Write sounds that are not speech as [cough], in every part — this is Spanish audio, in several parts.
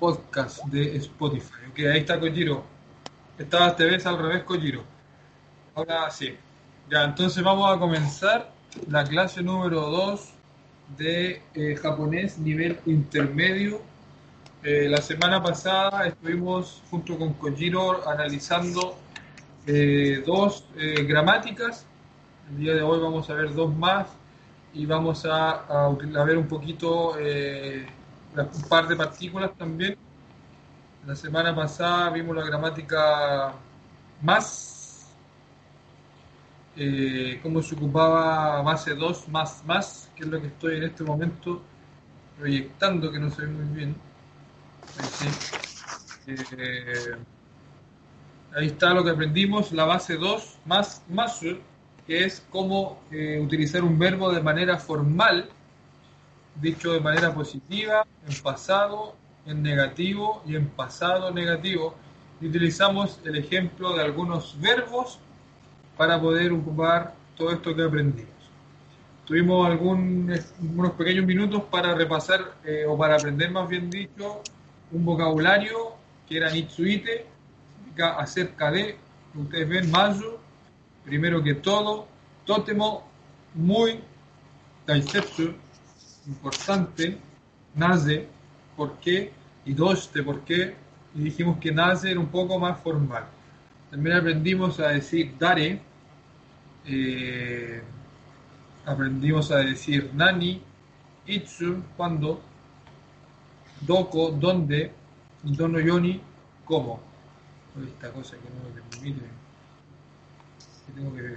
podcast de Spotify. Ok, ahí está Kojiro. Esta vez al revés, Kojiro. Ahora sí. Ya, entonces vamos a comenzar la clase número 2 de eh, japonés nivel intermedio. Eh, la semana pasada estuvimos junto con Kojiro analizando eh, dos gramáticas. El día de hoy vamos a ver dos más y vamos a, ver un poquito un par de partículas también. La semana pasada vimos la gramática más, eh, cómo se ocupaba base 2 más más, que es lo que estoy en este momento proyectando, que no se ve muy bien. Ahí, eh, está lo que aprendimos, la base 2 más más, que es cómo eh, utilizar un verbo de manera formal dicho de manera positiva, en pasado, en negativo y en pasado negativo. Utilizamos el ejemplo de algunos verbos para poder ocupar todo esto que aprendimos. Tuvimos algún, unos pequeños minutos para repasar eh, o para aprender más bien dicho un vocabulario que era Nitsuite, acerca de, ustedes ven, Mayu, primero que todo, Totemo, muy, Taisetsu, importante, nace, ¿por qué? Y doste, ¿por qué? Y dijimos que nace era un poco más formal. También aprendimos a decir dare, eh, aprendimos a decir nani, itsu, cuando, doko, donde, dono yoni, cómo. Esta cosa que no me permite. Tengo que.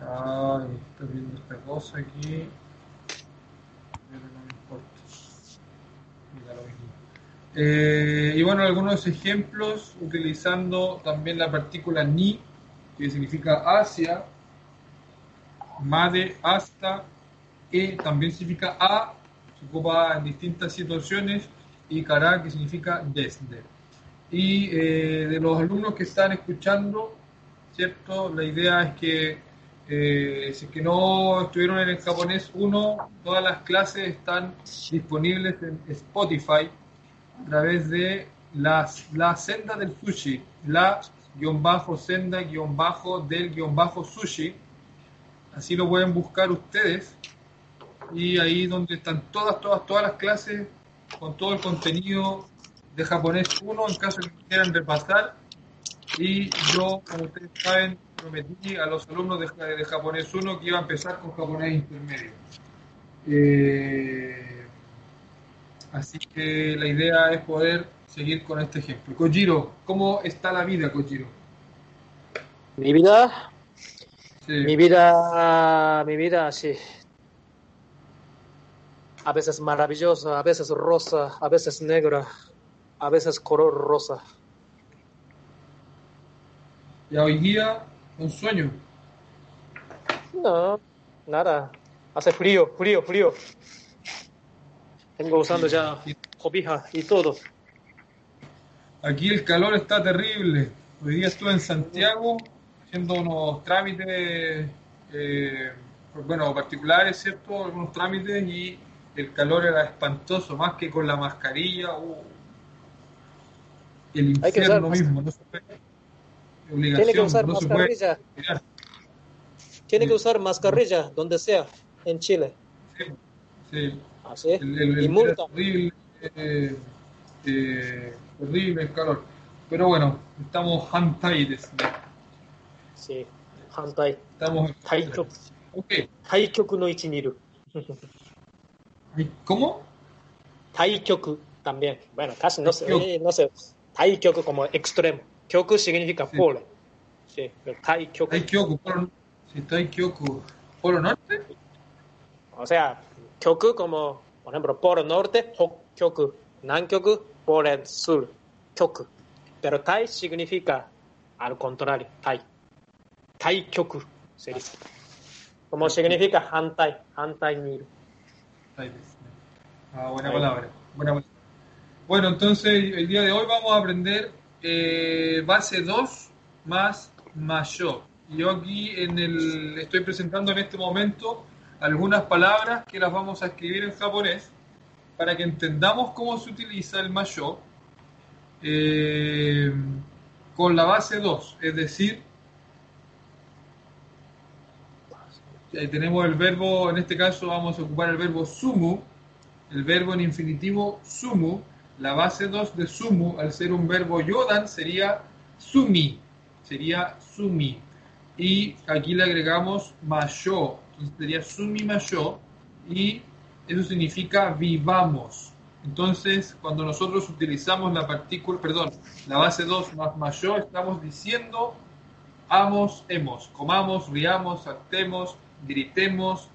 Ay, estoy viendo esta cosa aquí. Eh, y bueno, algunos ejemplos utilizando también la partícula ni, que significa hacia, made, hasta, e también significa a, se ocupa en distintas situaciones, y cara, que significa desde. Y eh, de los alumnos que están escuchando, ¿cierto? La idea es que eh, si que no estuvieron en el japonés 1, todas las clases están disponibles en Spotify a través de las, la senda del sushi, la guion bajo senda guion bajo del guion bajo sushi. Así lo pueden buscar ustedes. Y ahí donde están todas, todas, todas las clases con todo el contenido de japonés 1 en caso que quieran repasar. Y yo, como ustedes saben, prometí a los alumnos de, japonés 1 que iba a empezar con japonés intermedio. Eh, así que la idea es poder seguir con este ejemplo. Kojiro, ¿cómo está la vida, Kojiro? Mi vida, mi vida, mi vida, sí. A veces maravillosa, a veces rosa, a veces negra, a veces color rosa. Y hoy día un sueño. No, nada. Hace frío, frío, frío. Tengo usando ya cobija y todo. Aquí el calor está terrible. Hoy día estuve en Santiago haciendo unos trámites, eh, bueno, particulares, ¿cierto? Algunos trámites y el calor era espantoso, más que con la mascarilla. Uh, el infierno mismo, no se puede tiene que usar mascarilla. Tiene que usar mascarilla donde sea, en Chile. Sí. sí. ¿Ah, y multa. Horrible, eh, eh, horrible el calor. Pero bueno, estamos hantai Sí, hantai. Estamos Taikyoku. Okay. Taikyoku no ichi niru. ¿Cómo? Taikyoku también. Bueno, casi no sé, eh, no sé. Taikyoku como extremo. Kyoku significa polo. Sí, el Tai Kyoku. Tai Kyoku, polo, sí, Tai Kyoku. ¿Polo norte? O sea, Kyoku como, por ejemplo, polo norte, Hokkyoku, Nankyoku, por el sur, Kyoku. Pero Tai significa al contrario, Tai. Tai Kyoku se dice. Como significa Hantai, Hantai Niru. Ah, buena palabra. Buena palabra. Bueno, entonces el día de hoy vamos a aprender eh, base 2 más mayo. Yo aquí en el, estoy presentando en este momento algunas palabras que las vamos a escribir en japonés para que entendamos cómo se utiliza el mayo eh, con la base 2, es decir, ahí tenemos el verbo, en este caso vamos a ocupar el verbo sumu, el verbo en infinitivo sumu, la base 2 de sumu, al ser un verbo yodan, sería sumi, sería sumi. Y aquí le agregamos mayo, entonces sería sumi mayo, y eso significa vivamos. Entonces, cuando nosotros utilizamos la partícula, perdón, la base 2 más mayo, estamos diciendo amos, hemos, comamos, riamos, actemos, gritemos,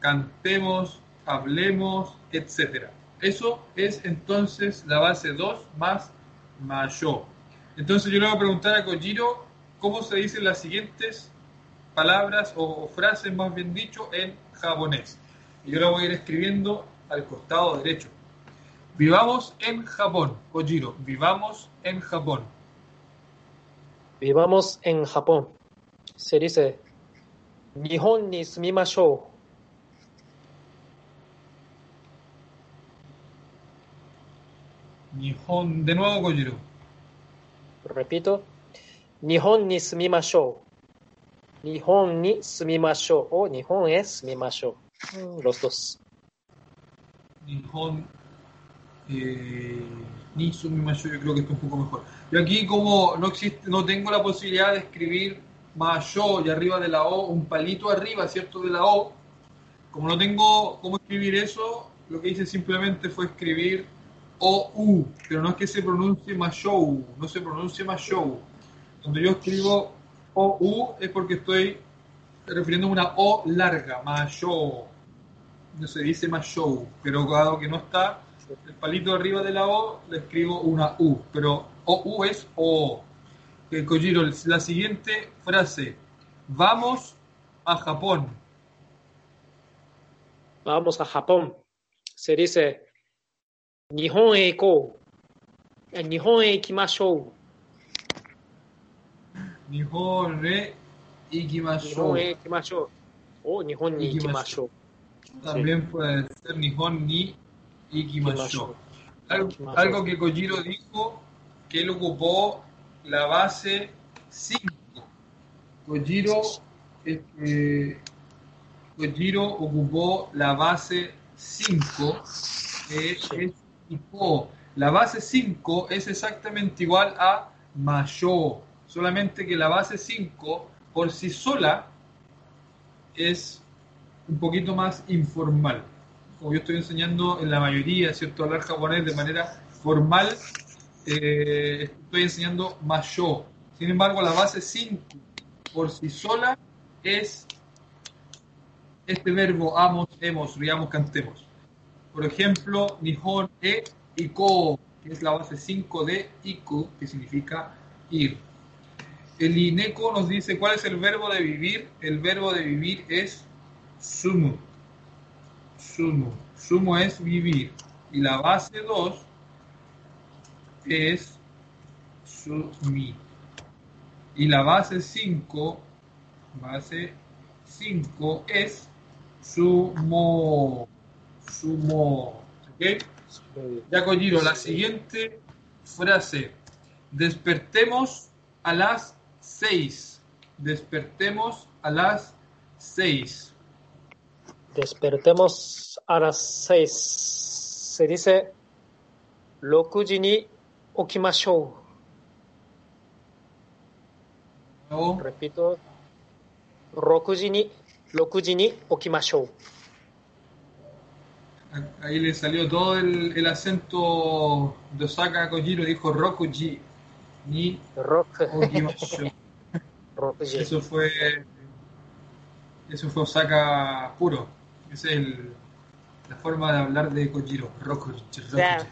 cantemos, hablemos, etc. Eso es entonces la base 2 más mayo. Entonces yo le voy a preguntar a Kojiro cómo se dicen las siguientes palabras o, frases, más bien dicho, en japonés. Y yo lo voy a ir escribiendo al costado derecho. Vivamos en Japón, Kojiro. Vivamos en Japón. Vivamos en Japón. Se dice, Nihon ni sumimashou. Nihon, de nuevo Kojiro. Repito, Nihon ni sumimashou. Nihon ni sumimashou. O Nihon es sumimashou. Mm, Los dos. Nihon eh, ni sumimayo, yo creo que esto es un poco mejor. Yo aquí como no existe, no tengo la posibilidad de escribir mayo y arriba de la O, un palito arriba, ¿cierto? De la O. Como no tengo cómo escribir eso, lo que hice simplemente fue escribir O-U, pero no es que se pronuncie Mashou, no se pronuncia Mashou. Cuando yo escribo O-U es porque estoy refiriendo a una O larga, Mashou. No se dice Mashou, pero dado que no está el palito arriba de la O, le escribo una U, pero O-U es O. Eh, Kojiro, la siguiente frase. Vamos a Japón. Vamos a Japón. Se dice, Nihon e ikou. Nihon e ikimashou. Nihon e ikimashou. Nihon e ikimashou. O Nihon ni ikimashou. También puede ser Nihon ni ikimashou. Algo, algo que Kojiro dijo que él ocupó la base 5. Kojiro, este, Kojiro ocupó la base 5, que es Iko. La base 5 es exactamente igual a Mayo, solamente que la base 5 por sí sola es un poquito más informal. Como yo estoy enseñando en la mayoría, ¿cierto?, hablar japonés de manera formal, eh, estoy enseñando Mayo. Sin embargo, la base 5 por sí sola es este verbo amos, hemos, riamos, cantemos. Por ejemplo, Nihon e Iko, que es la base 5 de Iku, que significa ir. El Ineco nos dice cuál es el verbo de vivir. El verbo de vivir es sumu. Sumu. Sumu es vivir. Y la base 2 es sumi. Y la base 5, base 5 es sumo Sumo. ¿Ok? Ya Kojiro, la siguiente frase. Despertemos a las 6. Despertemos a las 6. Despertemos a las seis. Se dice, 6時に起きましょ ¿No? う。Repito, 6時に、6時に起きましょう。 Ahí le salió todo el, el acento de Osaka Kojiro, dijo Rokuji. Ni Rock. [laughs] Eso fue. Eso fue Osaka puro. Esa es el, la forma de hablar de Kojiro. Rokuji. Rokuji. Yeah.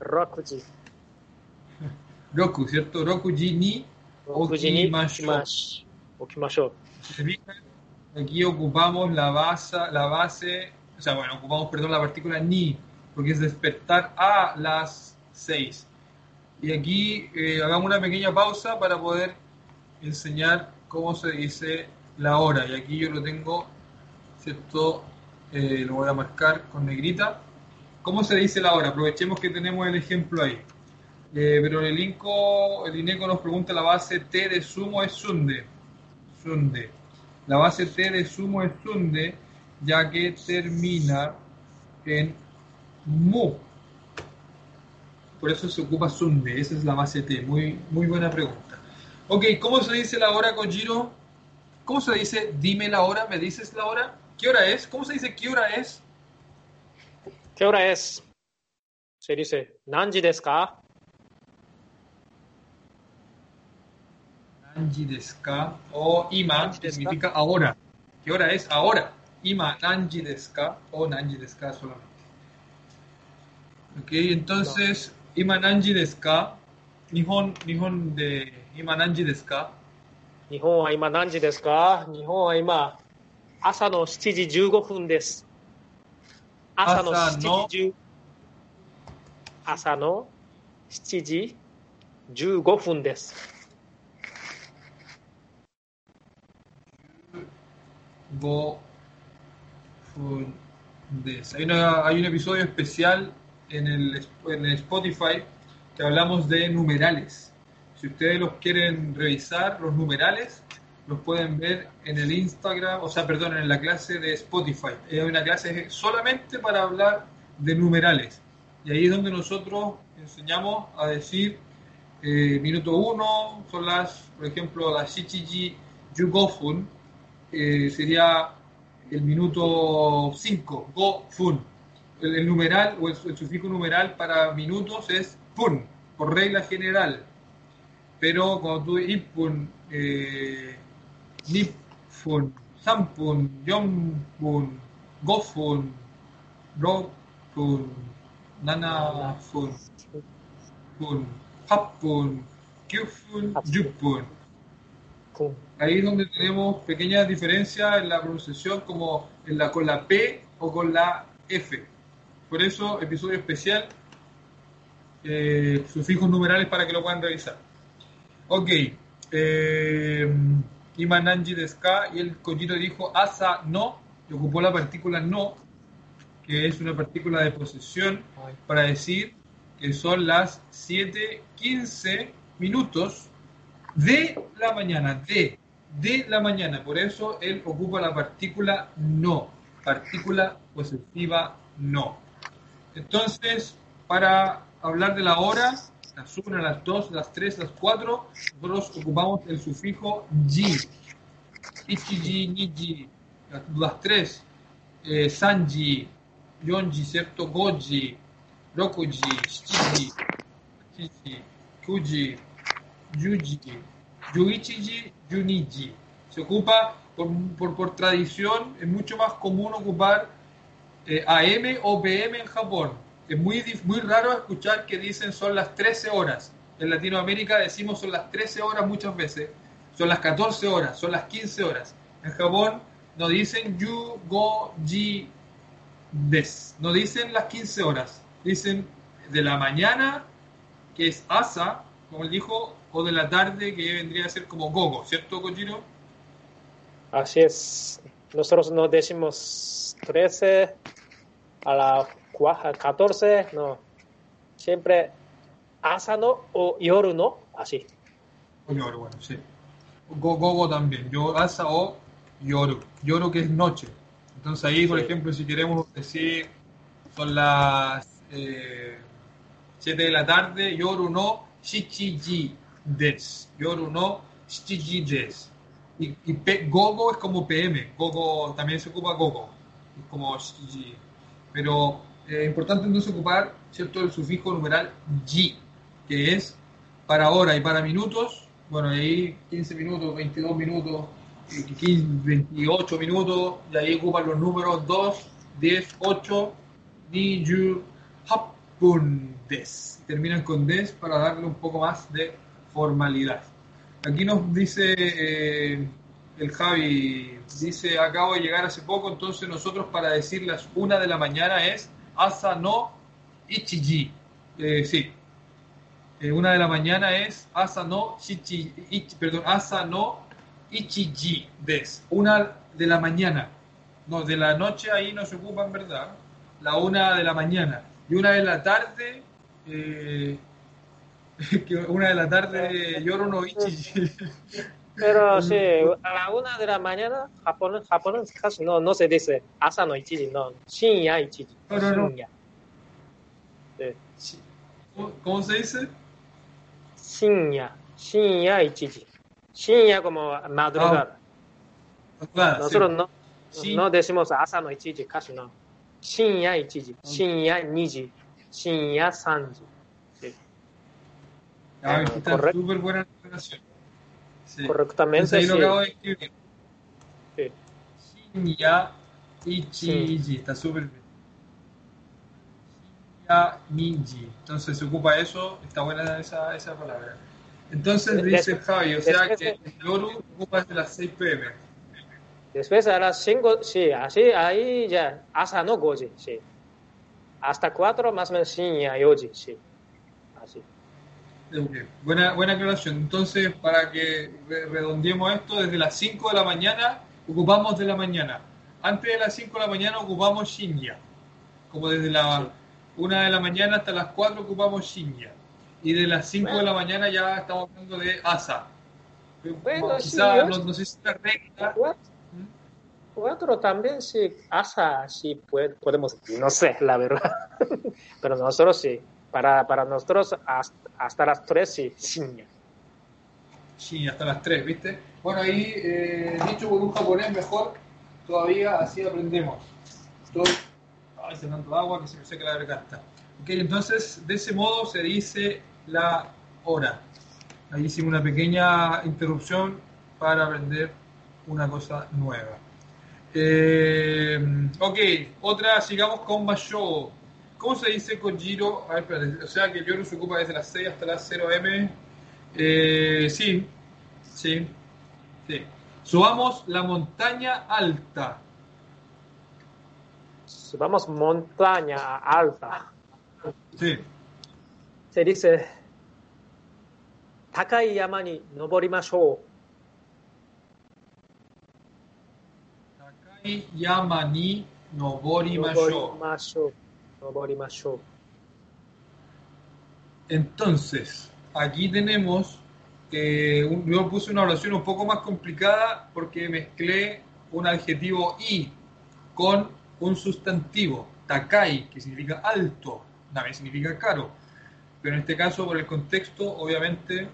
Rokuji. Roku, ¿cierto? Rokuji ni Rokuji Aquí ocupamos la base, la base o sea, bueno, ocupamos, perdón, la partícula ni, porque es despertar a las 6. Y aquí eh, hagamos una pequeña pausa para poder enseñar cómo se dice la hora. Y aquí yo lo tengo, ¿cierto? Eh, lo voy a marcar con negrita. ¿Cómo se dice la hora? Aprovechemos que tenemos el ejemplo ahí. Eh, pero el Inco, el INECO nos pregunta la base T de sumo es sunde. Sunde. La base T de sumo es sunde, ya que termina en mu. Por eso se ocupa sunde. Esa es la base T. Muy, muy buena pregunta. Ok, ¿cómo se dice la hora, Kojiro? ¿Cómo se dice dime la hora? ¿Me dices la hora? ¿Qué hora es? ¿Cómo se dice qué hora es? ¿Qué hora es? Se dice, ¿nanji desu ka? Nanji desu ka? O ima significa ahora. ¿Qué hora es? Ahora. 今何時ですか？お何時ですか？それ。Okay, entonces, 今何時ですか？日本日本で今何時ですか？日本は今何時ですか？日本は今朝の7時15分です。朝の7時朝の7時15分です。5 Hay, una- hay un episodio especial en el, en el Spotify que hablamos de numerales. Si ustedes los quieren revisar, los numerales, los pueden ver en el Instagram, o sea, perdón, en la clase de Spotify. Es una clase solamente para hablar de numerales. Y ahí es donde nosotros enseñamos a decir eh, minuto uno, son las, por ejemplo, las Shichiji Yugofun, eh, sería el minuto 5, go fun. El, numeral o el, sufijo numeral para minutos es pun, por regla general. Pero cuando tú ipun, eh, nipfun, sampun, yonpun, gofun, rokun, nanafun, pun, hapun, kyufun, yupun. Ahí es donde tenemos pequeñas diferencias en la pronunciación como en la, con la P o con la F. Por eso, episodio especial, eh, sufijos numerales para que lo puedan revisar. Ok. Eh, Imananji deska y el Kojiro dijo asa no, y ocupó la partícula no, que es una partícula de posesión para decir que son las 7:15 minutos de la mañana, de, de la mañana. Por eso él ocupa la partícula no, partícula posesiva no. Entonces, para hablar de la hora, las 1, las 2, las 3, las 4, nosotros ocupamos el sufijo ji. Ichiji, niji, las, las 3, eh, sanji, yonji, ¿cierto? Goji, rokuji, chichi, kuji, yuji, yuichiji, yuniji. Se ocupa por, por, por tradición, es mucho más común ocupar eh, AM o PM en Japón. Es muy, muy raro escuchar que dicen son las 13 horas. En Latinoamérica decimos son las 13 horas muchas veces, son las 14 horas, son las 15 horas. En Japón no dicen yu, go, ji. No dicen las 15 horas. Dicen de la mañana, que es asa, como él dijo, o de la tarde, que vendría a ser como gogo, ¿cierto, Kojiro? Así es. Nosotros no decimos 13 a la cua- 14, no. Siempre asano o yoru no, así. O yoru, bueno, sí. Go- Gogo también. Yo, asa o yoru. Yoru que es noche. Entonces ahí, por Sí. ejemplo, si queremos decir son las 7 de la tarde, yoru no shichiji des. Yoru no shichiji des. Y, y pe- gogo es como PM. Gogo también se ocupa gogo. Como shichiji. Pero es importante entonces ocupar, ¿cierto?, el sufijo numeral ji, que es para hora y para minutos, bueno, ahí 15 minutos, 22 minutos, eh, 15, 28 minutos, y ahí ocupan los números 2, 10, 8, ni, yu, hapun, des. Terminan con des para darle un poco más de formalidad. Aquí nos dice eh, el Javi, dice, acabo de llegar hace poco, entonces nosotros para decir las 1 de la mañana es asa no ichiji. Eh, sí, eh, una de la mañana es asa no shichi, ichi- perdón, asa no ichiji des. Una de la mañana. No, de la noche ahí no se ocupa en verdad. La una de la mañana. y una de la tarde, que una de la tarde lloro no ichi. Pero sí, a la una de la mañana, Japón, Japón casi no, no se dice asa no ichiji, no, shinya ichiji. No, no, no. shinya. Sí. ¿Cómo, se dice? Shinya, shinya ichiji. Shinya como madrugada. Claro, Nosotros sí. no, Sí. no decimos asa no ichiji, casi no. Shinya ichiji, shinya niji, shinya sanji. Ah, está correcto. súper buena. Sí. Correctamente, Entonces ahí lo sí. acabo de escribir. Sí. Shinya Ichiji. Está súper bien. Shinya Niji. Entonces se ocupa eso. Está buena esa, esa palabra. Entonces dice Javi, o sea que el Yoru se ocupa desde las 6 pm. Después a las 5, sí, así, ahí ya, hasta no goji, sí. Hasta 4 más menos shinya yoji, sí. Así. Buena, buena aclaración. Entonces, para que re- redondeemos esto, desde las 5 de la mañana ocupamos de la mañana. Antes de las 5 de la mañana ocupamos Shinya. Como desde la 1 de la mañana hasta las 4 ocupamos Shinya. Y de las 5 de la mañana ya estamos hablando de Asa. Bueno, Quizá, sí, yo- no, no sé si está recta. 4 también sí, hasta sí puede- podemos, no sé, la verdad. [laughs] Pero nosotros sí, para, para nosotros hasta, hasta las 3 sí. Sí, hasta las 3, ¿viste? Bueno, ahí, eh, dicho por un japonés mejor, todavía así aprendemos. Estoy ay, agua que se me seca la garganta. Ok, entonces, de ese modo se dice la hora. Ahí hicimos una pequeña interrupción para aprender una cosa nueva. Eh, ok, otra, sigamos con Basho. ¿Cómo se dice Kojiro? A ver, espérate. O sea que Yoru se ocupa desde las 6 hasta las 0 M. Eh, sí, sí, sí. Subamos la montaña alta. Subamos montaña alta. Sí. Se dice Takai yama ni noborimashou. Takai yama ni noborimashou. Entonces, aquí tenemos, eh, yo puse una oración un poco más complicada porque mezclé un adjetivo i con un sustantivo, takai, que significa alto, también significa caro. Pero en este caso, por el contexto, obviamente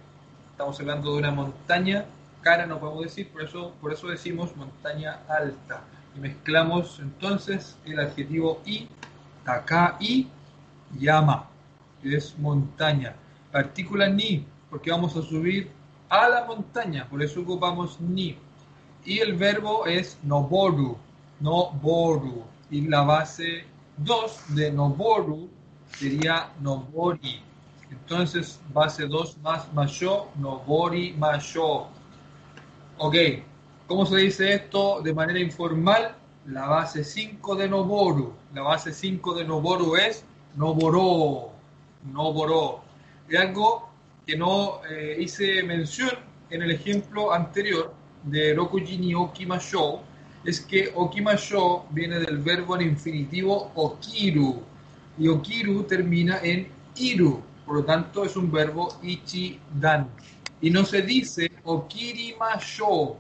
estamos hablando de una montaña cara, no podemos decir, por eso, por eso decimos montaña alta. Y mezclamos entonces el adjetivo i takai, yama que es montaña. Partícula ni, porque vamos a subir a la montaña, por eso ocupamos ni. Y el verbo es noboru, noboru. Y la base 2 de noboru sería nobori. Entonces, base 2 más masho, nobori masho. Ok, ¿cómo se dice esto de manera informal? La base 5 de noboru. La base 5 de noboru es noboro no boró. Y algo que no eh, hice mención en el ejemplo anterior de Rokuji ni Okimasho es que Okimasho viene del verbo en infinitivo okiru y okiru termina en iru, por lo tanto es un verbo ichidan. Y no se dice okirimasho.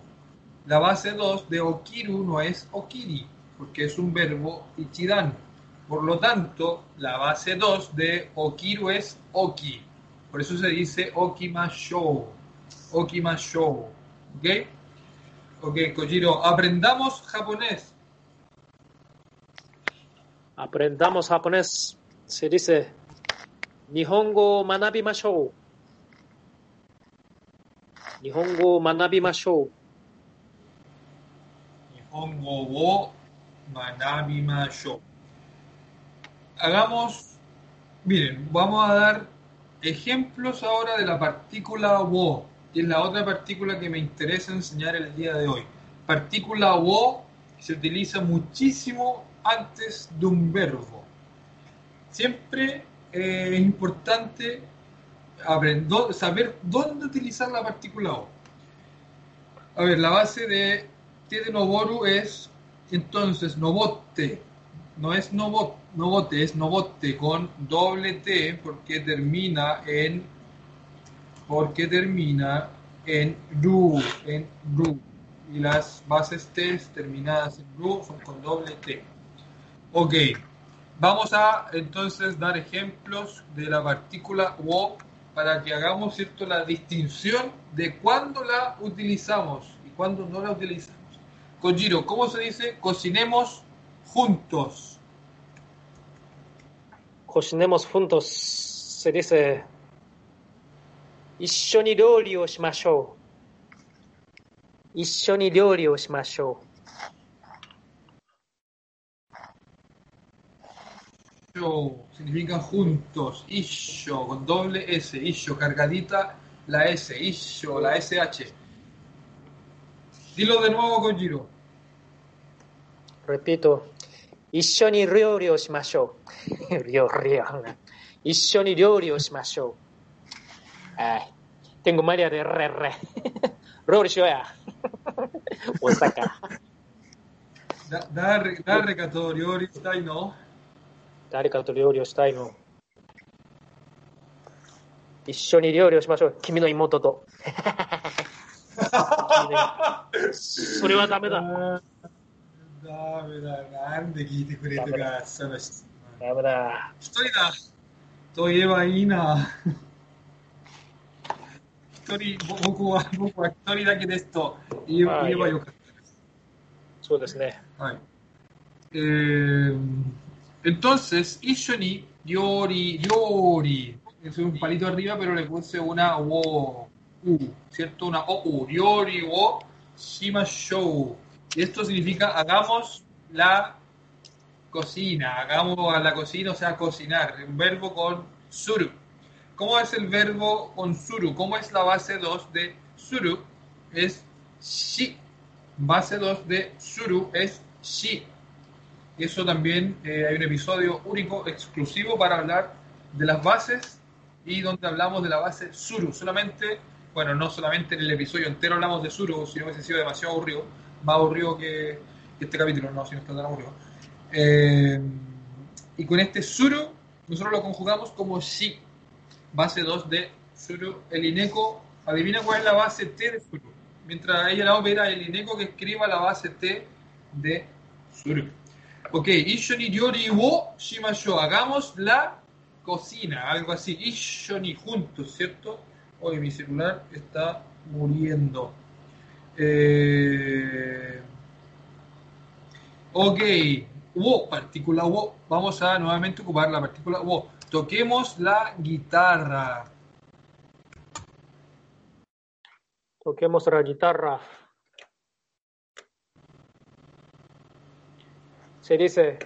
La base 2 de okiru no es okiri, porque es un verbo ichidan. Por lo tanto, la base 2 de okiru es oki. Por eso se dice okimashou. Okimashou. ¿Ok? Ok, Kojiro, aprendamos japonés. Aprendamos japonés. Se dice Nihongo manabi mashou. Nihongo manabi mashou. う。Nihongo wo manabimashou. Hagamos, miren, vamos a dar ejemplos ahora de la partícula wo, que es la otra partícula que me interesa enseñar el día de hoy. Partícula wo se utiliza muchísimo antes de un verbo. Siempre eh, es importante saber dónde utilizar la partícula wo. A ver, la base de T de Noboru es entonces Nobotte. no es nobot, nobote, es nobote con doble T porque termina en porque termina en ru, en ru. Y las bases T terminadas en ru son con doble T. Ok, vamos a entonces dar ejemplos de la partícula wo para que hagamos cierto la distinción de cuándo la utilizamos y cuándo no la utilizamos. Kojiro, ¿cómo se dice? Cocinemos juntos. Cocinemos juntos se dice. Ishoni Dori o Shimashou. Ishoni o Shimashou. significa juntos, isho, con doble S, isho, cargadita la S, isho, la SH. Dilo de nuevo, Kojiro. う。Repito. 一緒に料理をしましょう。料理を。一緒に料理をしましょう。Ay, tengo María de re re. だ誰誰かと料理したいの誰かと料理をしたいの。一緒に料理をしましょう。君の妹と。それはダメだ。ダメだ。なんで聞いてくれるか、その質問ダメだ。一人だと言えばいいな。一人、ぼ僕は、僕は一人だけですと言えああ言えばよかったです。そうですね。はい。Eh, entonces, Ishoni, Ryori, Ryori, es un palito arriba, pero le puse una wo, ¿cierto? Una o, Ryori, wo, shimashou. Y esto significa hagamos la cocina, hagamos a la cocina, o sea, cocinar, un verbo con suru. ¿Cómo es el verbo con suru? ¿Cómo es la base 2 de suru? Es shi. Base 2 de suru es shi. Eso también eh, hay un episodio único, exclusivo para hablar de las bases y donde hablamos de la base suru. Solamente, bueno, no solamente en el episodio entero hablamos de suru, si no hubiese sido demasiado aburrido, más aburrido que, este capítulo, no, si no está tan aburrido. Eh, y con este suru, nosotros lo conjugamos como shi, base 2 de suru. El ineco, adivina cuál es la base T de suru. Mientras ella la opera, el ineco que escriba la base T de suru. Ok, Ishoni Yori wo Shimashou. Hagamos la cocina, algo así. Ishoni juntos, ¿cierto? Hoy mi celular está muriendo. Eh, ok, partícula wow. Vamos a nuevamente ocupar la partícula wow. Toquemos la guitarra. Toquemos la guitarra. Se dice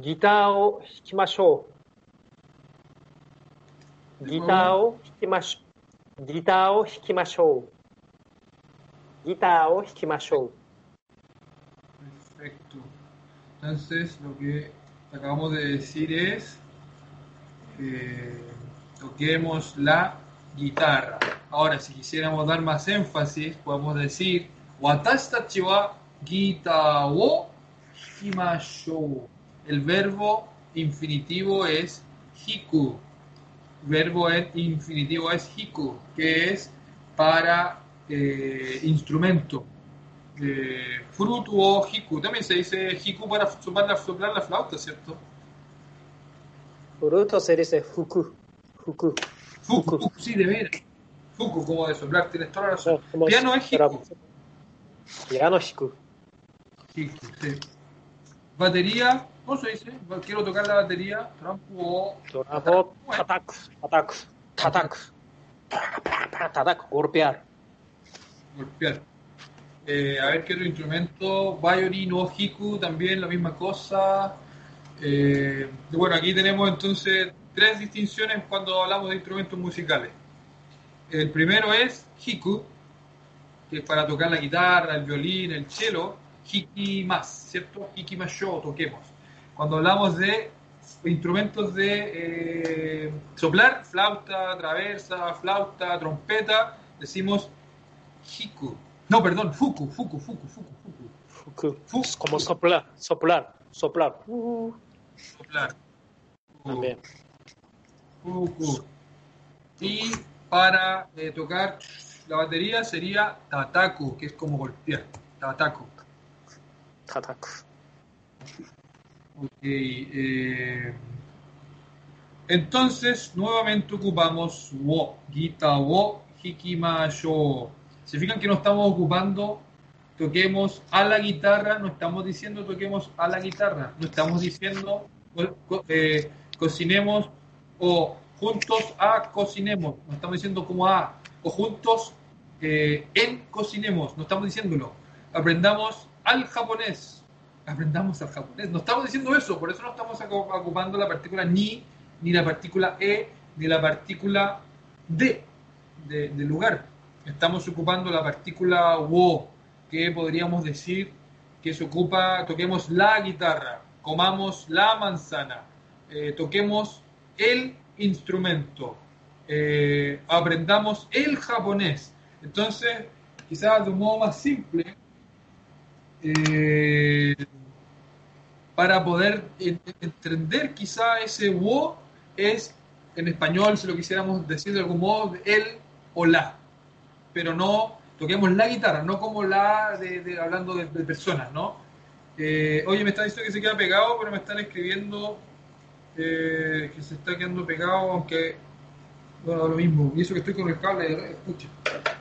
guitarra o hikimashou. Guitarra o. ギターを弾きましょう。ギターを弾きましょう。Perfecto. Entonces, lo que acabamos de decir es eh, toquemos la guitarra. Ahora, si quisiéramos dar más énfasis, podemos decir Watashitachi wa guitarra wo hikimashou. El verbo infinitivo es hiku verbo en infinitivo es hiku, que es para eh, instrumento. Eh, Fruto o hiku, también se dice hiku para soplar la, flauta, ¿cierto? Fruto se dice fuku. Fuku. Fuku, sí, de veras. Fuku, como de soplar, tienes toda la razón. Piano es hiku. Piano hiku. Hiku, sí. Batería ¿Cómo se dice? Quiero tocar la batería. Trampo. Trampo. Tatak. Tatak. Tatak. Tatak. Golpear. Golpear. Eh, a ver qué otro instrumento. Violin o Hiku también, la misma cosa. Eh, bueno, aquí tenemos entonces tres distinciones cuando hablamos de instrumentos musicales. El primero es Hiku, que es para tocar la guitarra, el violín, el cello. Hiki más, ¿cierto? Hiki más yo, toquemos. Cuando hablamos de instrumentos de eh, soplar, flauta, traversa, flauta, trompeta, decimos hiku. No, perdón, fuku, fuku, fuku, fuku, fuku. Fuku. como soplar. Soplar. soplar. Uh, Soplar. también. Ku, ku. Y para eh, tocar la batería sería tataku, que es como golpear. Tataku. Tataku. Ok. eh, entonces, nuevamente ocupamos wo, gita wo, hikimashou. Se fijan que no estamos ocupando toquemos a la guitarra, no estamos diciendo toquemos a la guitarra, no estamos diciendo eh, cocinemos o juntos a cocinemos, no estamos diciendo como a o juntos eh, en cocinemos, no estamos diciéndolo. Aprendamos al japonés, aprendamos al japonés, no estamos diciendo eso, por eso no estamos ocupando la partícula ni, ni la partícula e, ni la partícula de, de, de lugar. Estamos ocupando la partícula wo, que podríamos decir que se ocupa, toquemos la guitarra, comamos la manzana, eh, toquemos el instrumento, eh, aprendamos el japonés. Entonces, quizás de un modo más simple, eh, para poder en- entender quizá ese wo es en español, si lo quisiéramos decir de algún modo, el o la, pero no toquemos la guitarra, no como la de, hablando de, personas, ¿no? Eh, oye, me están diciendo que se queda pegado, pero me están escribiendo eh, que se está quedando pegado, aunque bueno, lo mismo, y eso que estoy con el cable, escucha.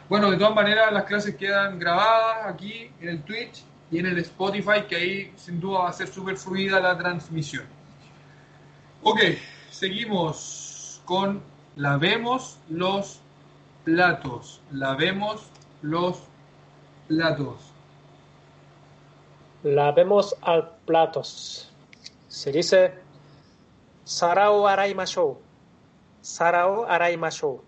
Bueno, de todas maneras, las clases quedan grabadas aquí en el Twitch y en el Spotify, que ahí sin duda va a ser súper fluida la transmisión. Ok, seguimos con lavemos los platos. Lavemos los platos. Lavemos al platos. Se dice sarao araimashou. Sarao araimashou.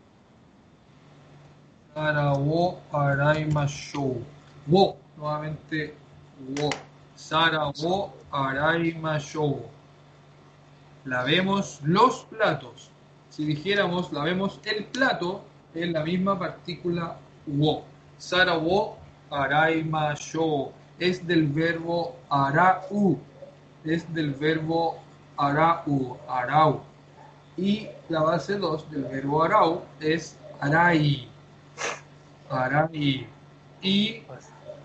Para wo araimashou. Wo, nuevamente wo. Sara wo araimashou. Lavemos los platos. Si dijéramos lavemos el plato, es la misma partícula wo. Sara wo araimashou. Es del verbo arau. Es del verbo arau. Arau. Y la base 2 del verbo arau es arai. Arai. Y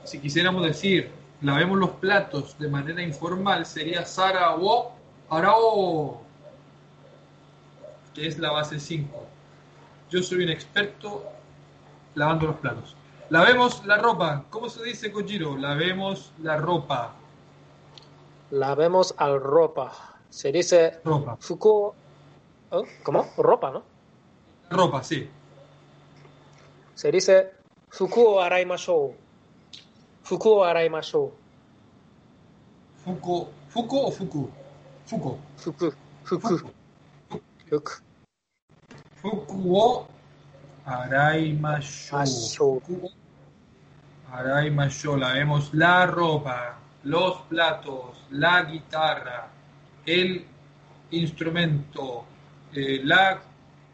si quisiéramos decir lavemos los platos de manera informal, sería Sara wo arao, que es la base 5. Yo soy un experto lavando los platos. Lavemos la ropa. ¿Cómo se dice, Kojiro? Lavemos la ropa. Lavemos al ropa. Se dice Ropa. fuku. ¿eh? ¿Cómo? Ropa, ¿no? Ropa, sí. Se dice fuku o araimashou. Fuku o araimashou. Fuko. ¿Fuko o Fuku? Fuko. Fuku. Fuku. Fuku. Fuku wo araimashou. Mashou. Fuku araimashou. Lavemos la ropa, los platos, la guitarra, el instrumento, eh, la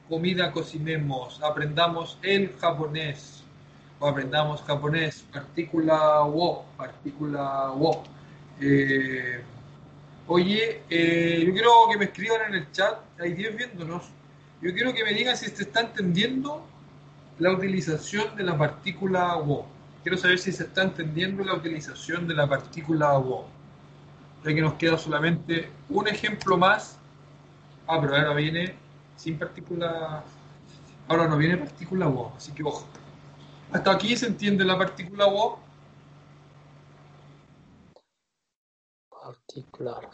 comida cocinemos, aprendamos el japonés o aprendamos japonés, partícula wo, partícula wo. Eh, oye, eh, yo quiero que me escriban en el chat, hay 10 viéndonos, yo quiero que me digan si se está entendiendo la utilización de la partícula wo. Quiero saber si se está entendiendo la utilización de la partícula wo. Ya que nos queda solamente un ejemplo más. Ah, pero ahora viene sin partícula. Ahora no viene partícula wo, así que ojo. Hasta aquí se entiende la partícula wo. Particular.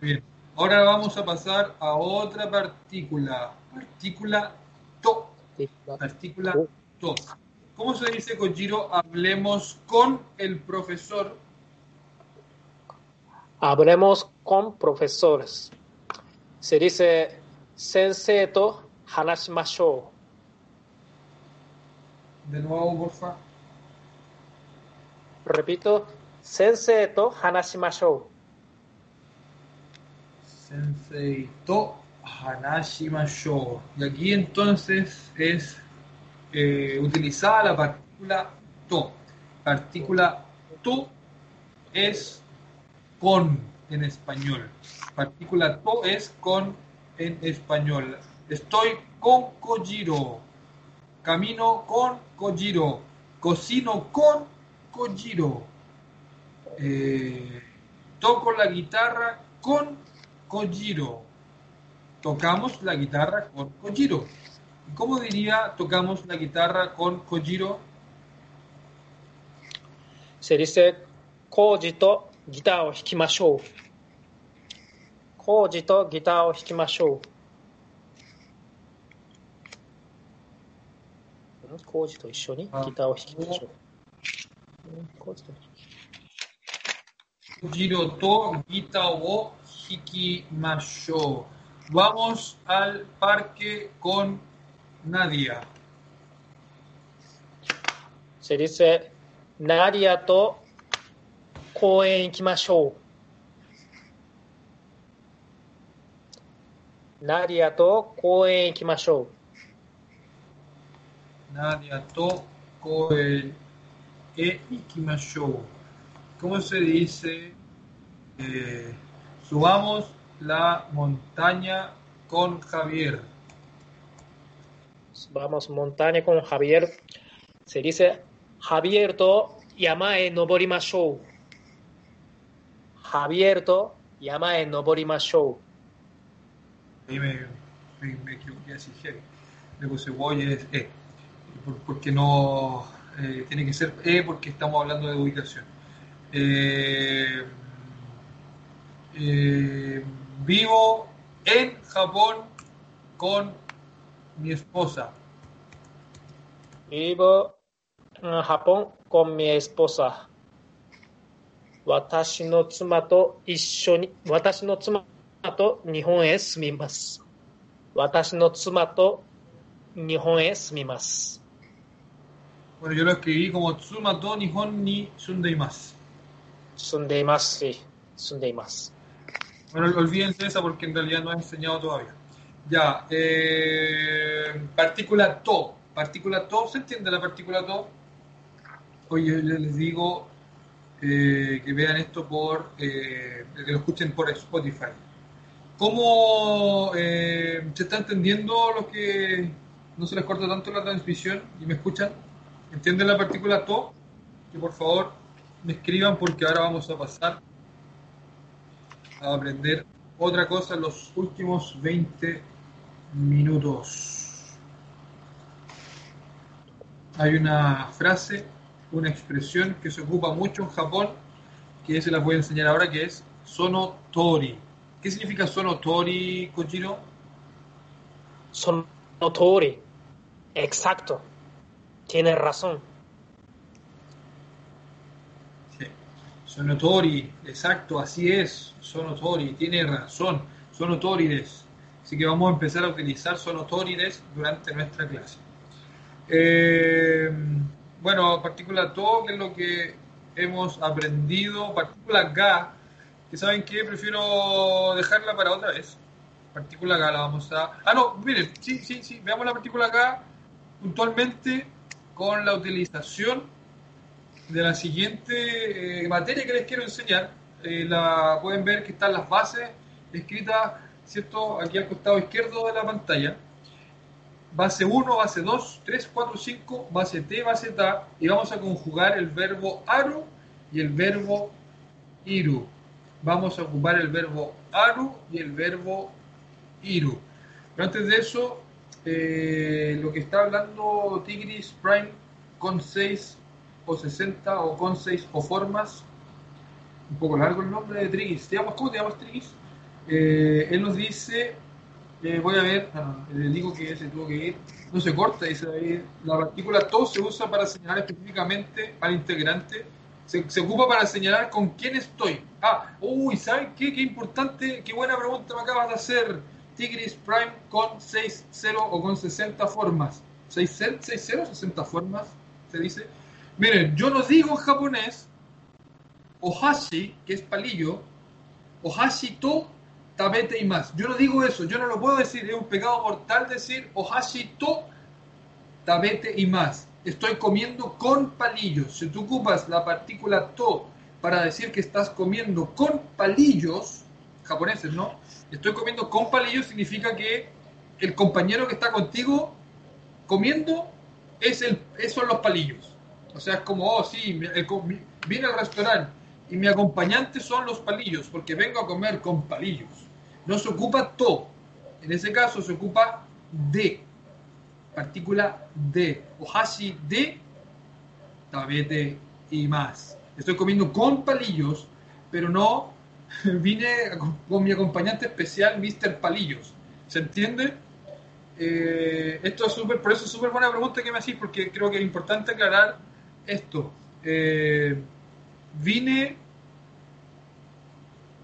Bien. Ahora vamos a pasar a otra partícula. Partícula to. Partícula to. ¿Cómo se dice, Kojiro? Hablemos con el profesor. Hablemos con profesores. Se dice sensei to hanashimashou. De nuevo, porfa. Repito, sensei to hanashimashou. Sensei to Hanashimashou. Y aquí entonces es eh, utilizada la partícula to. Partícula to es con en español. Partícula to es con en español. Estoy con Kojiro. Camino con Kojiro. Cocino con Kojiro. Eh, toco la guitarra con Kojiro. Tocamos la guitarra con Kojiro. ¿Cómo diría tocamos la guitarra con Kojiro? Se dice, Koji to 王ジとギターを弾きましょう。王ジと一緒に？ギターを弾きましょう。ジロとギターを弾きましょう。Vamos al parque con Nadia. Se dice, Nadia と公園行きましょう。ナディアと公園行きましょう。ナディアと公園行きましょ Nadia to koe e ikimashou. ¿Cómo se dice? Eh, subamos la montaña con Javier. う。Vamos montaña con Javier. Se dice, ハビエルと山へ登 ahí me, me, me equivoqué así, de Cebolle E, porque no eh, tiene que ser E porque estamos hablando de ubicación. Eh, eh, vivo en Japón con mi esposa. Vivo en Japón con mi esposa. Watashi no tsuma to watashi no と日本へ住みます。私の妻と日本へ住みます。 Bueno, yo lo escribí como Tsuma to Nihon ni Sundeimasu. 住んでいますし、住んでいます。 Bueno, olvídense esa porque en realidad no he enseñado todavía. Ya, eh, partícula to. Partícula to, ¿se entiende la partícula to? Oye, yo les digo eh, que vean esto por, eh, que lo escuchen por Spotify. ¿Cómo eh, se está entendiendo lo que no se les corta tanto la transmisión y me escuchan? ¿Entienden la partícula to? Que por favor me escriban porque ahora vamos a pasar a aprender otra cosa en los últimos 20 minutos. Hay una frase, una expresión que se ocupa mucho en Japón, que se las voy a enseñar ahora, que es sonotori. ¿Qué significa sonotori, Kojiro? Sonotori. Exacto. Tienes razón. Sí. Sonotori, exacto, así es. Sonotori, tiene razón. Sonotorides. Así que vamos a empezar a utilizar sonotorides durante nuestra clase. Eh, bueno, partícula todo, que es lo que hemos aprendido. Partícula ga que saben que prefiero dejarla para otra vez. Partícula ga la vamos a. Ah, no, miren, sí, sí, sí. Veamos la partícula ga puntualmente con la utilización de la siguiente eh, materia que les quiero enseñar. Eh, la pueden ver que están las bases escritas, ¿cierto? Aquí al costado izquierdo de la pantalla. Base 1, base 2, 3, 4, 5, base T, base TA, y vamos a conjugar el verbo aru y el verbo iru. Vamos a ocupar el verbo aru y el verbo iru. Pero antes de eso, eh, lo que está hablando Tigris Prime con 6 o 60 o con 6 o formas, un poco largo el nombre de Trigis. ¿Te llamas, ¿Cómo te llamas Trigis? Eh, él nos dice, eh, voy a ver, ah, le digo que se tuvo que ir, no se corta, dice David, la partícula to se usa para señalar específicamente al integrante, se, se ocupa para señalar con quién estoy. Ah, uy, ¿sabes qué? Qué importante, qué buena pregunta me acabas de hacer. Tigris Prime con 6, 0 o con 60 formas. 6, 6 0, 60 formas, se dice. Miren, yo no digo en japonés ohashi, que es palillo, ohashi to tabete y más. Yo no digo eso, yo no lo puedo decir, es un pecado mortal decir ohashi to tabete y más. Estoy comiendo con palillos. Si tú ocupas la partícula to para decir que estás comiendo con palillos, japoneses, ¿no? Estoy comiendo con palillos significa que el compañero que está contigo comiendo es el, son los palillos. O sea, es como, oh, sí, el, viene al restaurante y mi acompañante son los palillos, porque vengo a comer con palillos. No se ocupa to. En ese caso se ocupa de. Partícula de. Ohashi de tabete y más. Estoy comiendo con palillos, pero no [laughs] vine con mi acompañante especial, Mr. Palillos. ¿Se entiende? Eh, esto es súper, por eso es súper buena pregunta que me hacís, porque creo que es importante aclarar esto. Eh, vine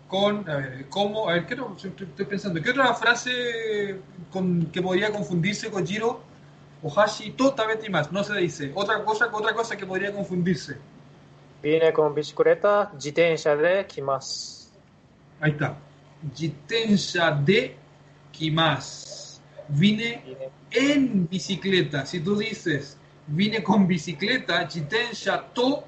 con, a ver, ¿cómo? A ver, ¿qué estoy pensando? ¿Qué otra frase con, que podría confundirse con Jiro? Ohashi, totalmente más, no se dice. Otra cosa, otra cosa que podría confundirse. Vine con bicicleta, jitensha de kimasu. Ahí está. Jitensha de kimasu. Vine en bicicleta. Si tú dices, vine con bicicleta, jitensha to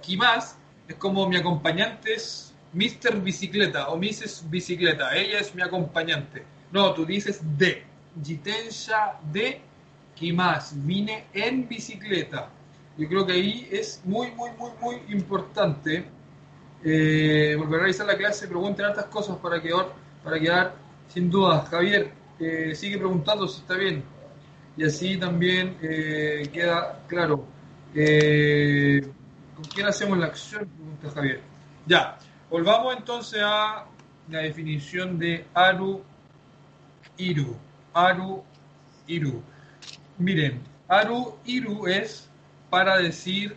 kimasu, es como mi acompañante es Mr. Bicicleta o Mrs. Bicicleta. Ella es mi acompañante. No, tú dices de. Jitensha de Kimas. Vine en bicicleta. Yo creo que ahí es muy, muy, muy, muy importante. Eh, volver a revisar la clase, pregunten hartas cosas para quedar, para quedar sin dudas. Javier, eh, sigue preguntando si está bien. Y así también eh, queda claro. ¿Con quién hacemos la acción? Pregunta Javier. Ya, volvamos entonces a la definición de Aru Iru. Aru Iru. Miren, Aru Iru es para decir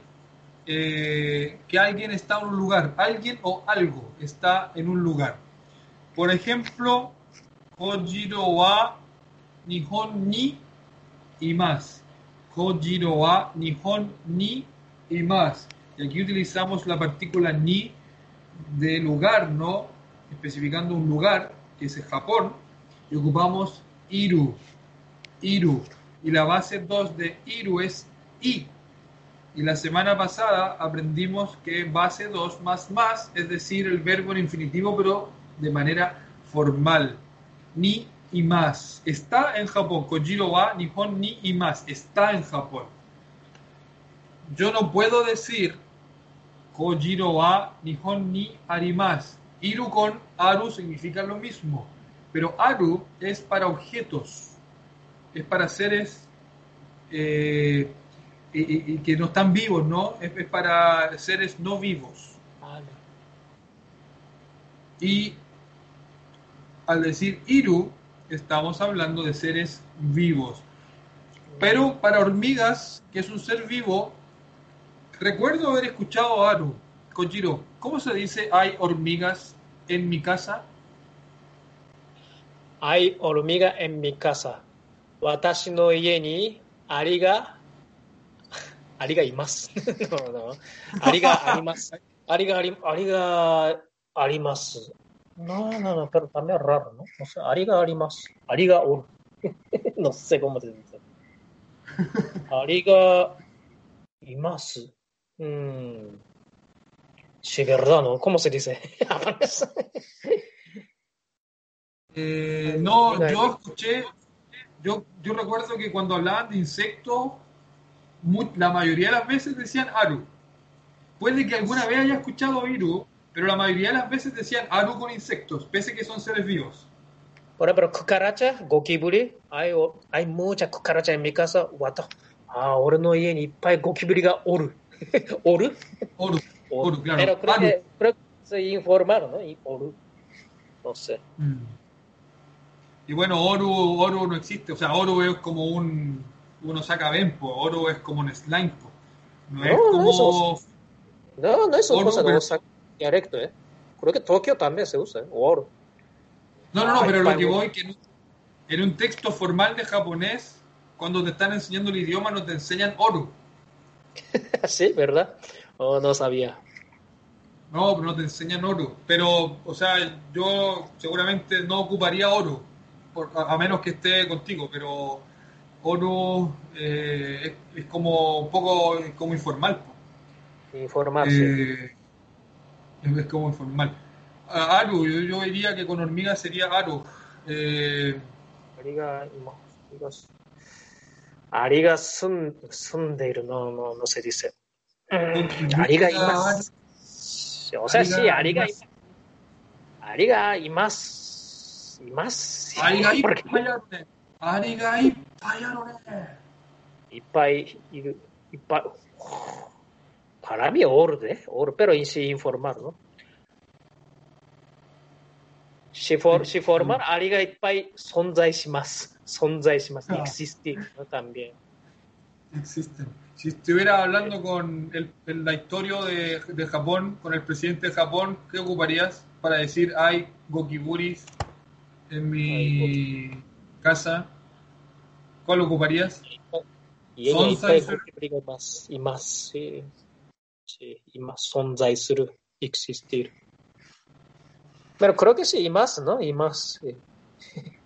eh, que alguien está en un lugar, alguien o algo está en un lugar. Por ejemplo, Kojiro wa Nihon ni y más. Kojiro wa Nihon ni y más. Y aquí utilizamos la partícula ni de lugar, ¿no? Especificando un lugar, que es el Japón, y ocupamos iru. Iru. Y la base 2 de iru es i. Y la semana pasada aprendimos que base 2 más más, es decir, el verbo en infinitivo, pero de manera formal. Ni y más. Está en Japón. Kojiro wa Nihon ni y más. Está en Japón. Yo no puedo decir Kojiro wa Nihon ni arimas. Iru con aru significa lo mismo. Pero aru es para objetos. Es para seres eh, y, que no están vivos, ¿no? Es, es para seres no vivos. Y al decir Iru, estamos hablando de seres vivos. Pero para hormigas, que es un ser vivo, recuerdo haber escuchado a Aru, Kojiro, ¿cómo se dice hay hormigas en mi casa? Hay hormiga en mi casa. Watashi no ie ni ari ga ari ga imasu. no, no. Ari ga arimasu. Ari ga ari, ari ga arimasu. No, no, no, pero también es raro, ¿no? No sé, ari ga arimasu. Ari ga oru. no sé cómo se dice. Ari ga imasu. Mm. Sí, verdad, ¿no? ¿Cómo se dice? eh, no, yo escuché, yo, yo recuerdo que cuando hablaban de insectos, la mayoría de las veces decían Aru. Puede que alguna vez haya escuchado Iru, pero la mayoría de las veces decían Aru con insectos, pese que son seres vivos. Por ejemplo, cucaracha, gokiburi, hay, hay muchas cucarachas en mi casa, guato. Ah, ahora no hay ni pai gokiburi ga [laughs] oru. ¿Oru? Oru, oru, claro. Pero creo que, creo que se informaron, ¿no? Y oru. No sé. Mm. Y bueno, Oru, Oru no existe. O sea, Oru es como un. Uno saca Benpo. Oru es como un slime. No, es como. No, eso, no, no es una cosa pero... no directo, ¿eh? Creo que Tokio también se usa, ¿eh? Oru. No, no, no, pero lo que voy que en un texto formal de japonés, cuando te están enseñando el idioma, no te enseñan Oru. [laughs] sí, ¿verdad? Oh, no sabía. No, no te enseñan oro. Pero, o sea, yo seguramente no ocuparía oro, por, a, menos que esté contigo, pero ONU eh, es, como un poco como informal. Informarse. Eh, es como informal. Eh, Aru, yo, yo, diría que con hormiga sería Aru. Eh, Ariga, no, arigas. Ariga sun, no, no, no se dice. Ariga imas. O sea, ariga, sí, ariga imas. Ariga. dice。うんアリがいます。おsea, sí, アリがいます。アリがいます。います。 Ariga y Porque payarone. Ariga y payarone. いっぱいいる。いっぱい。para mí, orde, or, pero en sí informar, ¿no? Si, for, si formar, アリがいっぱい存在します。存在します。Ah. existir, ¿no? También. Existen. Si estuviera hablando con el, el la historia de, de Japón, con el presidente de Japón, ¿qué ocuparías para decir hay gokiburis en mi casa, ¿cuál ocuparías? Y ella y más, y más, sí, sí, y más sonzaisuru, existir. Pero creo que sí, y más, ¿no? Y más. Sí. [laughs]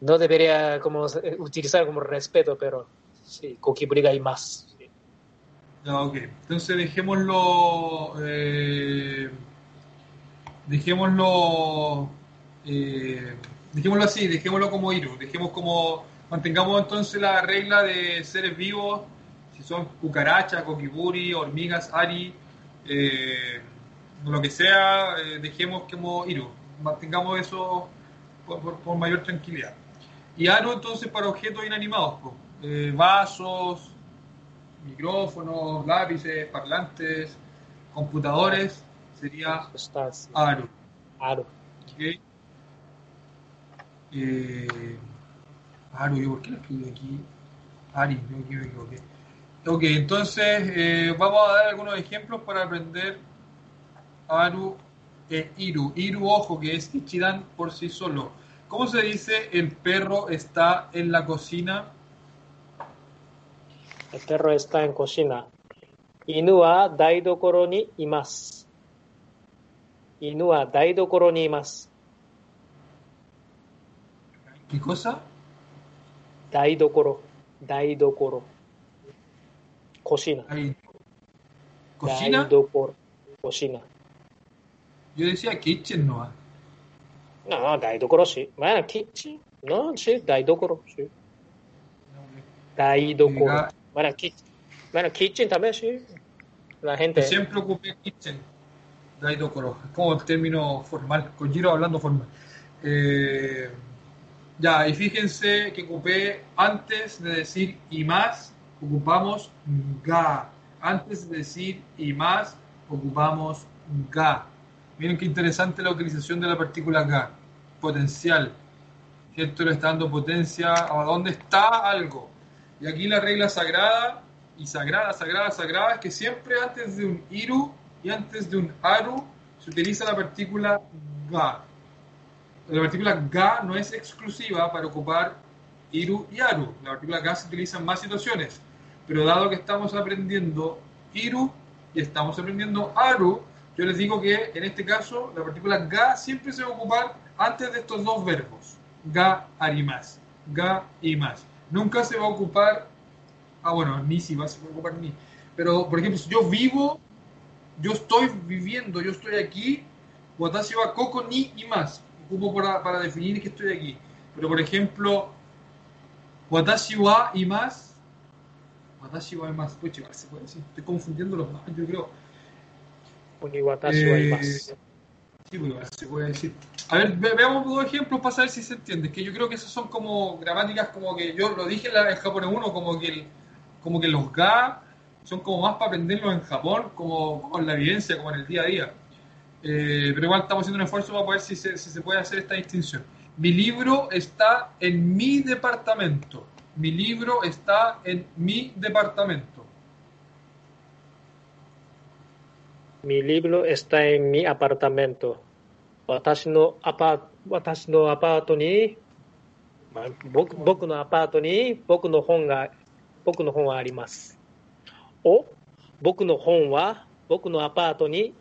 No debería como eh, utilizar como respeto, pero sí, kokiburiga y más. Ah, ok, entonces dejémoslo. Eh, dejémoslo eh, dejémoslo así, dejémoslo como Iru. Dejemos como. Mantengamos entonces la regla de seres vivos. Si son cucarachas, kokiburi, hormigas, ari, eh, lo que sea, eh, dejemos como Iru. Mantengamos eso por, por- por mayor tranquilidad. Y Aru entonces para objetos inanimados, po. Eh, vasos, micrófonos, lápices, parlantes, computadores, sería así. Aru. Eh, Aru, por qué lo escribí aquí? Ari, yo aquí me equivoqué. Ok, entonces vamos a dar algunos ejemplos para aprender Aru e Iru. Iru, ojo, que es Ichidan por sí solo. ¿Cómo se dice el perro está en la cocina? El perro está en cocina. Inu wa daidokoro ni imasu. Inu wa daidokoro ni imasu. ¿Qué cosa? Daidokoro. Daidokoro. Cocina. Ahí. ¿Cocina? Daidokoro. Cocina. Yo decía kitchen no. No, Daidokoro sí. Bueno, kitchen. No, sí, Daidokoro, sí. Daidokoro. Bueno, kitchen. Bueno, kitchen también, sí. La gente. Yo siempre ocupé kitchen. Daidokoro. Como el término formal. Con Giro hablando formal. Eh ya, y fíjense que ocupé antes de decir y más, ocupamos ga. Antes de decir y más, ocupamos ga. Miren qué interesante la utilización de la partícula ga. Potencial. ¿Cierto? Le está dando potencia a dónde está algo. Y aquí la regla sagrada, y sagrada, sagrada, sagrada, es que siempre antes de un iru y antes de un aru se utiliza la partícula ga. La partícula ga no es exclusiva para ocupar iru y aru. La partícula ga se utiliza en más situaciones. Pero dado que estamos aprendiendo iru y estamos aprendiendo aru, yo les digo que en este caso la partícula ga siempre se va a ocupar antes de estos dos verbos. Ga, arimas. Ga y más. Nunca se va a ocupar Ah, bueno, ni si va a ocupar ni. Pero, por ejemplo, si yo vivo, yo estoy viviendo, yo estoy aquí, watashi wa koko ni y más ocupo para, para definir que estoy aquí. Pero por ejemplo, Watashi wa y más. Watashi wa y más. Se puede decir. Estoy confundiendo los más, yo creo. Uniwatashi eh, wa y eh, más. Sí, pues, se puede decir. A ver, veamos dos ejemplos para saber si se entiende. Que yo creo que esas son como gramáticas, como que yo lo dije en, la, en 1, como que, como que los ga son como más para aprenderlos en Japón, como, como en la evidencia, como en el día a día. Eh, pero igual estamos haciendo un esfuerzo para ver si se, puede hacer esta distinción. Mi libro está en mi departamento. Mi libro está en mi departamento. Mi libro está en mi apartamento. Watashi no, apa, ni, boku, no ni, boku no hon ga, boku no hon arimasu. O, boku no hon wa, boku no ni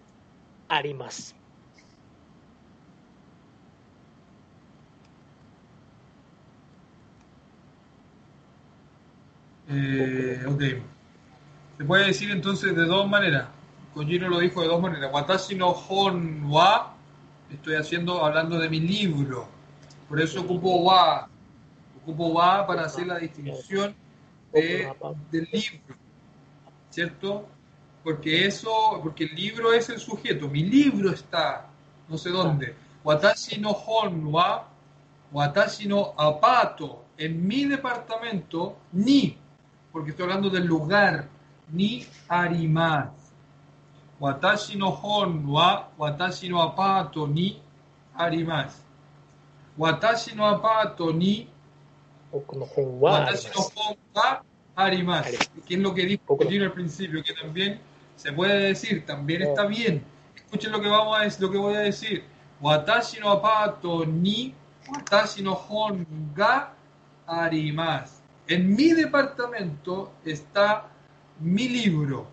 あります。お僕の本は僕のアパートにあります。 Ok, Eh, ok. Se puede decir entonces de dos maneras. Kojiro lo dijo de dos maneras. Watashi no hon wa. Estoy haciendo, hablando de mi libro. Por eso ocupo wa. Ocupo wa para hacer la distinción de, del libro. ¿Cierto? porque eso, porque el libro es el sujeto, mi libro está no sé dónde. Watashi no honwa, watashi no apato, en mi departamento, ni, porque estoy hablando del lugar, ni arimas Watashi no honwa, watashi no apato, ni arimaz. Watashi no apato, ni Watashi no honwa, arimas, que es lo que dijo al principio, que también se puede decir, también está bien. Escuchen lo que vamos a decir, lo que voy a decir. Watashi no apato ni watashi no hon ga arimasu. En mi departamento está mi libro.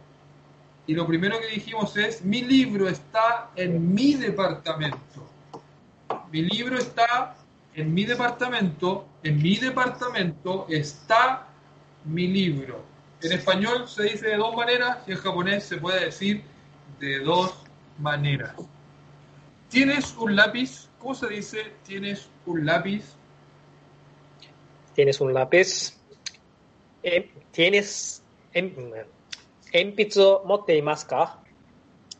Y lo primero que dijimos es, mi libro está en mi departamento. Mi libro está en mi departamento. En mi departamento está mi libro. En español se dice de dos maneras y en japonés se puede decir de dos maneras. ¿Tienes un lápiz? ¿Cómo se dice tienes un lápiz? Tienes un lápiz. Eh, tienes. Em, empitsu mote imasu ka?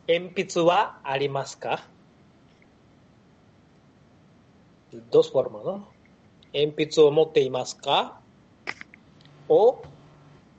Empitsu wa arimasu ka? Dos formas, ¿no? Empitsu mote imasu? O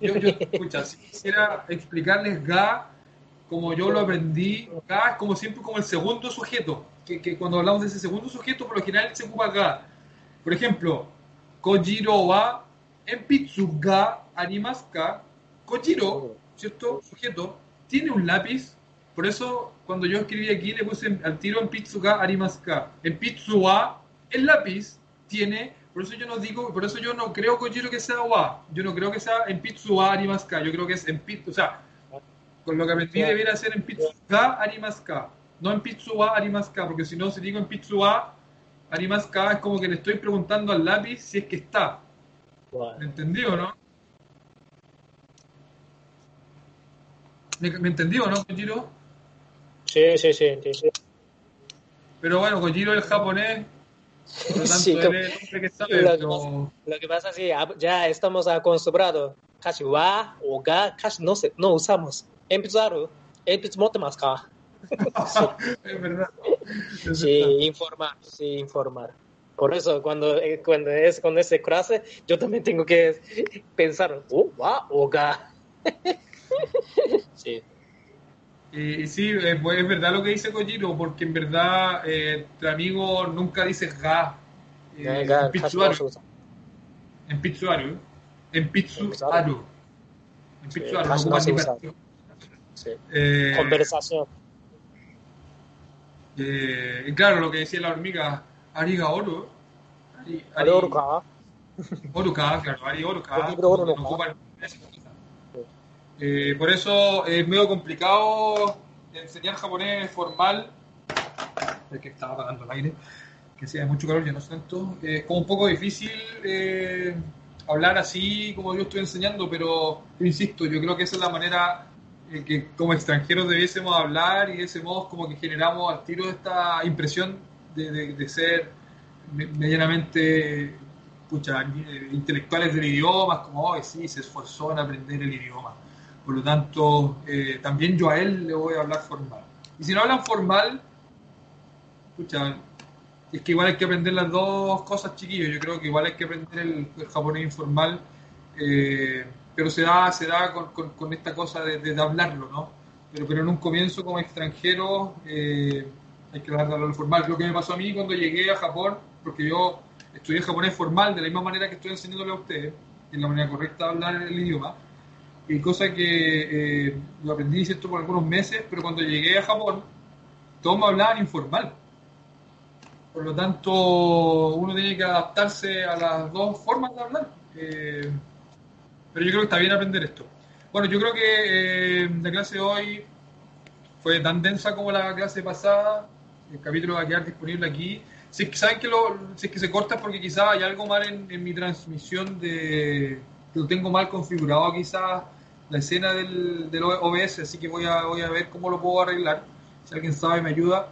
Yo, yo, escucha, si quisiera explicarles ga como yo lo aprendí, ga es como siempre como el segundo sujeto, que, que cuando hablamos de ese segundo sujeto, por lo general se ocupa ga. Por ejemplo, Kojiro wa enpitsu ga arimasu ka. Kojiro, ¿cierto? Sujeto, tiene un lápiz. Por eso, cuando yo escribí aquí, le puse al tiro en pitsu ga arimasu ka. En pitsu wa, el lápiz tiene. Por eso yo no digo, por eso yo no creo Kojiro que sea wa. Yo no creo que sea en pitsu ka. Yo creo que es en pitsu, o sea, con lo que aprendí debería ser en pitsu ga. No en pitsu ka, porque si no, si digo en pitsu ka, es como que le estoy preguntando al lápiz si es que está. は ¿Me entendió, no? ¿Me, me entendió, no, Kojiro? sí, sí, sí, sí, sí. Pero bueno, Kojiro es japonés, lo sí, que lo, pasa, es que ya estamos acostumbrados. Casi va o ga, casi no, se, no usamos. Empezaron, más [laughs] es verdad. Sí, informar, sí, informar. Por eso, cuando, eh, cuando es con ese clase, yo también tengo que pensar, oh, va o ga. [laughs] sí. Y, sí, eh, pues es verdad lo que dice Kojiro, porque en verdad eh, tu amigo nunca dice ga. Eh, en Pitsuaru. En Pitsuaru. En Pitsuaru. En Pitsuaru. Eh, Conversación. Eh, claro, lo que decía la hormiga, Ariga Oro. Ari, Ari, Ari Oruka. Oruka, claro, Ari Oruka. Oruka. No, eh, por eso es medio complicado enseñar japonés formal. Es que estaba apagando el aire, que hacía mucho calor, ya no sé tanto. Eh, Es como un poco difícil eh, hablar así como yo estoy enseñando, pero insisto, yo creo que esa es la manera eh, que como extranjeros debiésemos hablar y de ese modo como que generamos al tiro esta impresión de, de- de ser me- medianamente pucha, eh, intelectuales del idioma, como hoy sí, se esforzó en aprender el idioma. Por lo tanto, eh, también yo a él le voy a hablar formal. Y si no hablan formal, pucha, es que igual hay que aprender las dos cosas, chiquillos. Yo creo que igual hay que aprender el, el japonés informal, eh, pero se da, se da con, con- con esta cosa de, de hablarlo, ¿no? Pero, pero en un comienzo como extranjero eh, hay que hablarlo formal. Lo que me pasó a mí cuando llegué a Japón, porque yo estudié japonés formal de la misma manera que estoy enseñándole a ustedes, es la manera correcta de hablar el idioma, y cosa que eh, lo aprendí ¿cierto? por algunos meses, pero cuando llegué a Japón, todos me hablaban informal. Por lo tanto, uno tiene que adaptarse a las dos formas de hablar. Eh, pero yo creo que está bien aprender esto. Bueno, yo creo que eh, la clase de hoy fue tan densa como la clase pasada. El capítulo va a quedar disponible aquí. Si es que saben que, lo, si es que se corta es porque quizás hay algo mal en, en mi transmisión de lo tengo mal configurado quizás la escena del, del OBS, así que voy a, voy a ver cómo lo puedo arreglar. Si alguien sabe, me ayuda.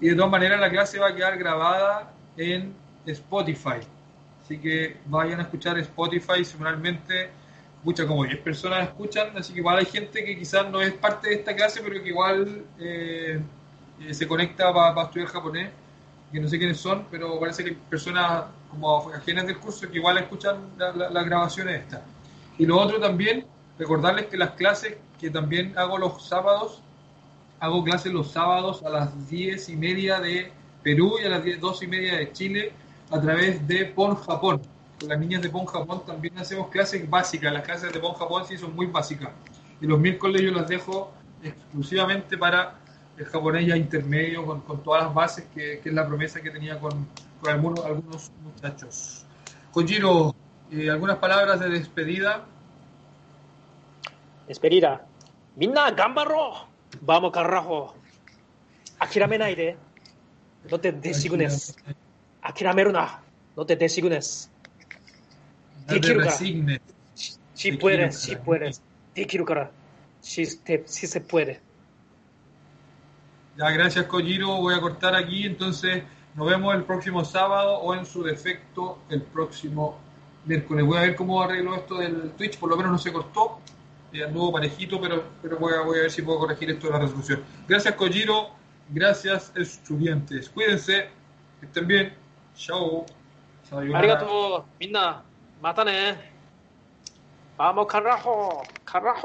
Y de todas maneras, la clase va a quedar grabada en Spotify. Así que vayan a escuchar Spotify semanalmente. Muchas como 10 personas escuchan, así que igual hay gente que quizás no es parte de esta clase, pero que igual eh, eh, se conecta para estudiar japonés, que no sé quiénes son, pero parece que personas como ajenas del curso que igual escuchan las la, grabaciones estas. Y lo otro también, recordarles que las clases que también hago los sábados, hago clases los sábados a las 10 y media de Perú y a las 10, 2 y media de Chile a través de PON Japón. Con las niñas de PON Japón también hacemos clases básicas. Las clases de PON Japón sí son muy básicas. Y los miércoles yo las dejo exclusivamente para el japonés ya intermedio, con, todas las bases, que, es la promesa que tenía con, con algunos, algunos muchachos. Kojiro, eh, ¿algunas palabras de despedida? Despedida. Minna, gambaro. Vamos, carajo. Akirame de. No te designes. Akirameru na. No te designes. Dekiru kara. Si puedes, si puedes. Dekiru kara. Si se puede. Ya, gracias Kojiro. Voy a cortar aquí. Entonces, nos vemos el próximo sábado o en su defecto el próximo miércoles. Voy a ver cómo arreglo esto del Twitch. Por lo menos no se cortó. Ya anduvo parejito, pero, pero voy, a, voy a ver si puedo corregir esto de la resolución. Gracias Kojiro. Gracias estudiantes. Cuídense. Que estén bien. Chao. Arigato. Minna. Mátane. Vamos, carajo. Carajo.